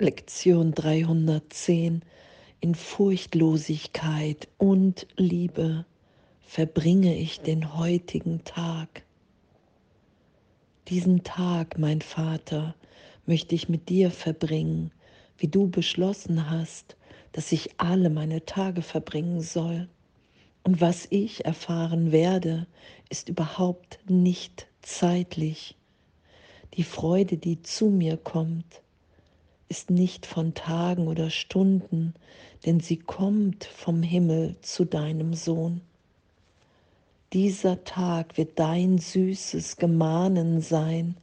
Lektion 310. In Furchtlosigkeit und Liebe verbringe ich den heutigen Tag. Diesen Tag, mein Vater, möchte ich mit dir verbringen, wie du beschlossen hast, dass ich alle meine Tage verbringen soll. Und was ich erfahren werde, ist überhaupt nicht zeitlich. Die Freude, die zu mir kommt, ist nicht von Tagen oder Stunden, denn sie kommt vom Himmel zu deinem Sohn. Dieser Tag wird dein süßes Gemahnen sein,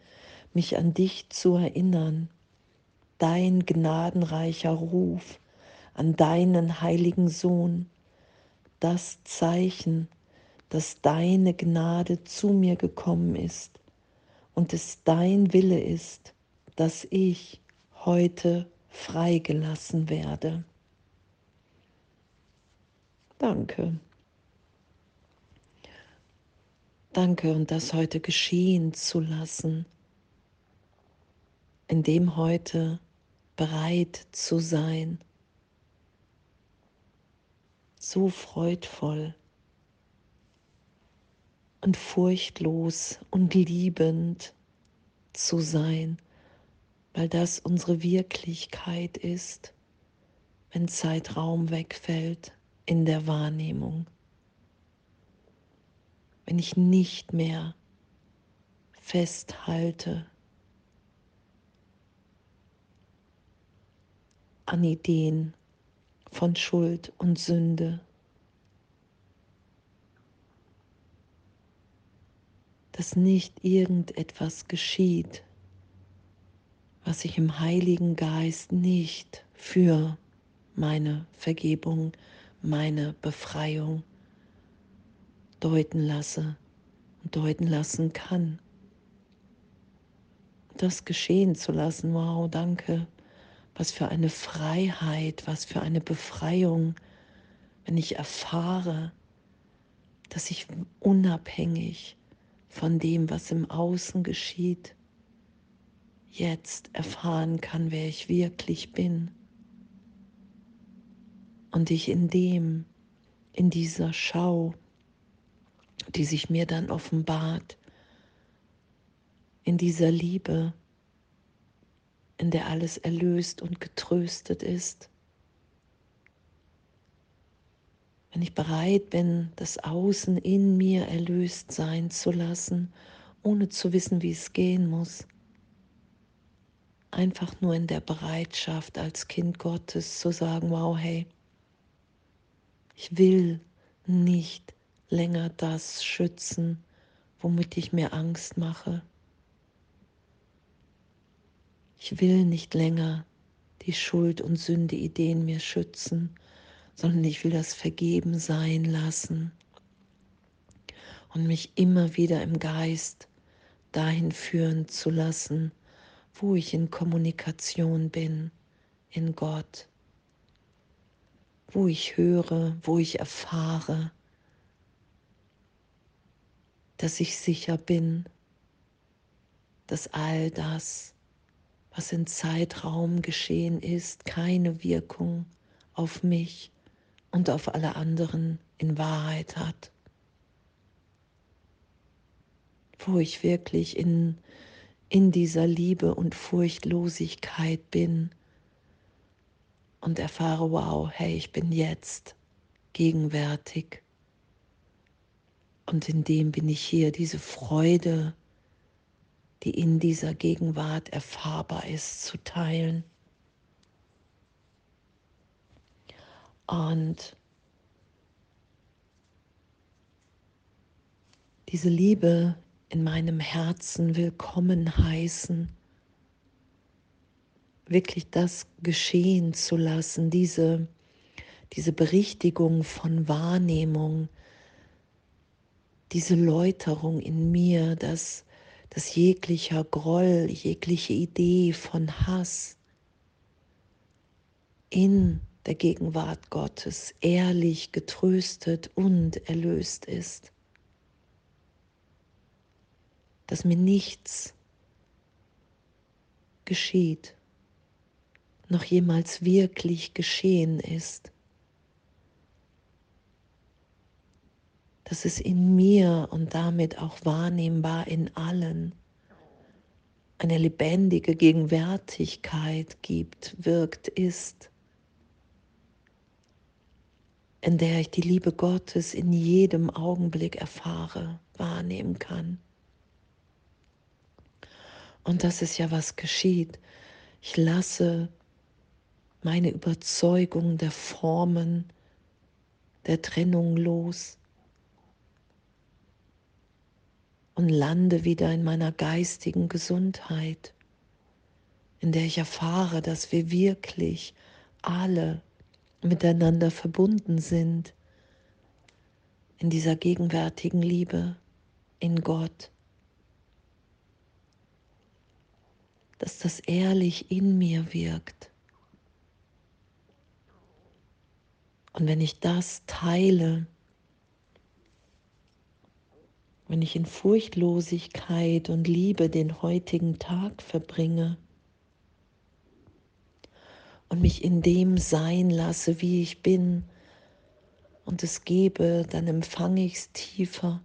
mich an dich zu erinnern, dein gnadenreicher Ruf an deinen heiligen Sohn, das Zeichen, dass deine Gnade zu mir gekommen ist und es dein Wille ist, dass ich heute freigelassen werde. Danke. Danke und das heute geschehen zu lassen, in dem heute bereit zu sein, so freudvoll und furchtlos und liebend zu sein weil das unsere Wirklichkeit ist, wenn Zeitraum wegfällt in der Wahrnehmung. Wenn ich nicht mehr festhalte an Ideen von Schuld und Sünde. Dass nicht irgendetwas geschieht, was ich im Heiligen Geist nicht für meine Vergebung, meine Befreiung deuten lasse und deuten lassen kann. Das geschehen zu lassen, wow, danke. Was für eine Freiheit, was für eine Befreiung, wenn ich erfahre, dass ich unabhängig von dem, was im Außen geschieht, jetzt erfahren kann, wer ich wirklich bin. Und ich in dem, in dieser Schau, die sich mir dann offenbart, in dieser Liebe, in der alles erlöst und getröstet ist. Wenn ich bereit bin, das Außen in mir erlöst sein zu lassen, ohne zu wissen, wie es gehen muss, einfach nur in der Bereitschaft als Kind Gottes zu sagen, wow, hey, ich will nicht länger das schützen, womit ich mir Angst mache. Ich will nicht länger die Schuld und Sünde Ideen mir schützen, sondern ich will das vergeben sein lassen und mich immer wieder im Geist dahin führen zu lassen, wo ich in Kommunikation bin in Gott, wo ich höre, wo ich erfahre, dass ich sicher bin, dass all das, was in Zeitraum geschehen ist, keine Wirkung auf mich und auf alle anderen in Wahrheit hat. Wo ich wirklich in in dieser Liebe und Furchtlosigkeit bin und erfahre, wow, hey, ich bin jetzt gegenwärtig. Und in dem bin ich hier, diese Freude, die in dieser Gegenwart erfahrbar ist, zu teilen. Und diese Liebe, in meinem Herzen willkommen heißen, wirklich das geschehen zu lassen, diese, diese Berichtigung von Wahrnehmung, diese Läuterung in mir, dass, dass jeglicher Groll, jegliche Idee von Hass in der Gegenwart Gottes ehrlich getröstet und erlöst ist dass mir nichts geschieht, noch jemals wirklich geschehen ist. Dass es in mir und damit auch wahrnehmbar in allen eine lebendige Gegenwärtigkeit gibt, wirkt, ist, in der ich die Liebe Gottes in jedem Augenblick erfahre, wahrnehmen kann. Und das ist ja, was geschieht. Ich lasse meine Überzeugung der Formen der Trennung los und lande wieder in meiner geistigen Gesundheit, in der ich erfahre, dass wir wirklich alle miteinander verbunden sind in dieser gegenwärtigen Liebe in Gott. Dass das ehrlich in mir wirkt. Und wenn ich das teile, wenn ich in Furchtlosigkeit und Liebe den heutigen Tag verbringe und mich in dem sein lasse, wie ich bin und es gebe, dann empfange ich es tiefer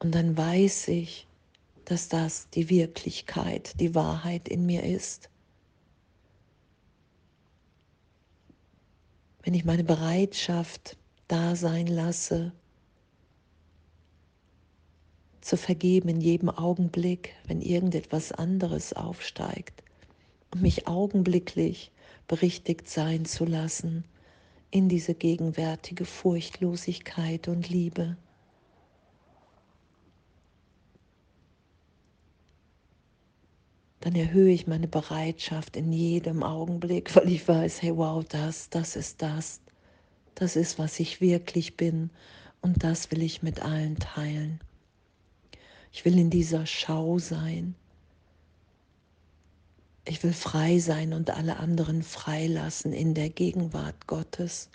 und dann weiß ich, dass das die Wirklichkeit, die Wahrheit in mir ist. Wenn ich meine Bereitschaft da sein lasse, zu vergeben in jedem Augenblick, wenn irgendetwas anderes aufsteigt und mich augenblicklich berichtigt sein zu lassen in diese gegenwärtige Furchtlosigkeit und Liebe. Dann erhöhe ich meine Bereitschaft in jedem Augenblick, weil ich weiß, hey wow, das, das ist das, das ist, was ich wirklich bin und das will ich mit allen teilen. Ich will in dieser Schau sein. Ich will frei sein und alle anderen freilassen in der Gegenwart Gottes,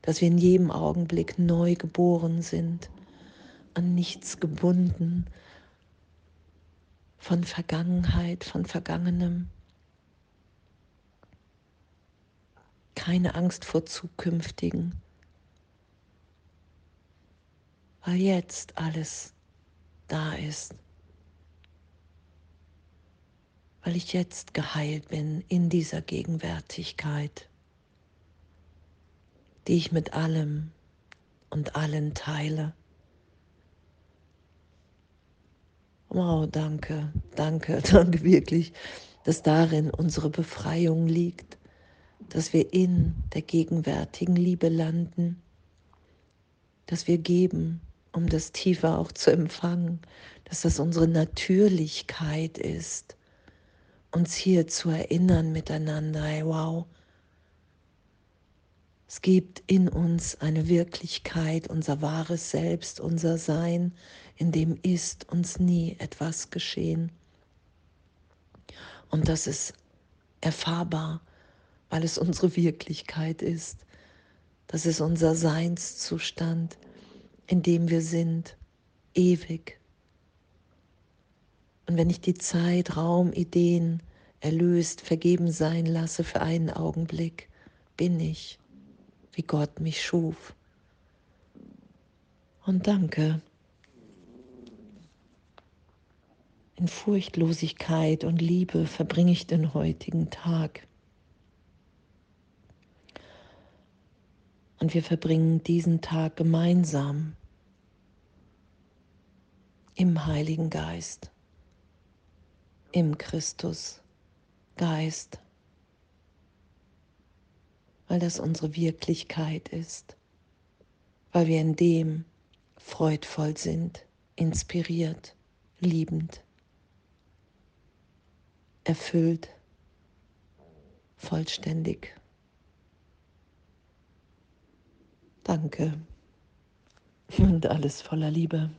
dass wir in jedem Augenblick neu geboren sind, an nichts gebunden, von Vergangenheit, von Vergangenem. Keine Angst vor Zukünftigen, weil jetzt alles da ist, weil ich jetzt geheilt bin in dieser Gegenwärtigkeit, die ich mit allem und allen teile. Wow, danke, danke, danke wirklich, dass darin unsere Befreiung liegt, dass wir in der gegenwärtigen Liebe landen, dass wir geben um das tiefer auch zu empfangen, dass das unsere Natürlichkeit ist, uns hier zu erinnern miteinander, hey, wow, es gibt in uns eine Wirklichkeit, unser wahres Selbst, unser Sein, in dem ist uns nie etwas geschehen. Und das ist erfahrbar, weil es unsere Wirklichkeit ist. Das ist unser Seinszustand in dem wir sind, ewig. Und wenn ich die Zeit, Raum, Ideen erlöst, vergeben sein lasse für einen Augenblick, bin ich, wie Gott mich schuf. Und danke. In Furchtlosigkeit und Liebe verbringe ich den heutigen Tag. Und wir verbringen diesen Tag gemeinsam im Heiligen Geist, im Christus Geist, weil das unsere Wirklichkeit ist, weil wir in dem freudvoll sind, inspiriert, liebend, erfüllt, vollständig. Danke und alles voller Liebe.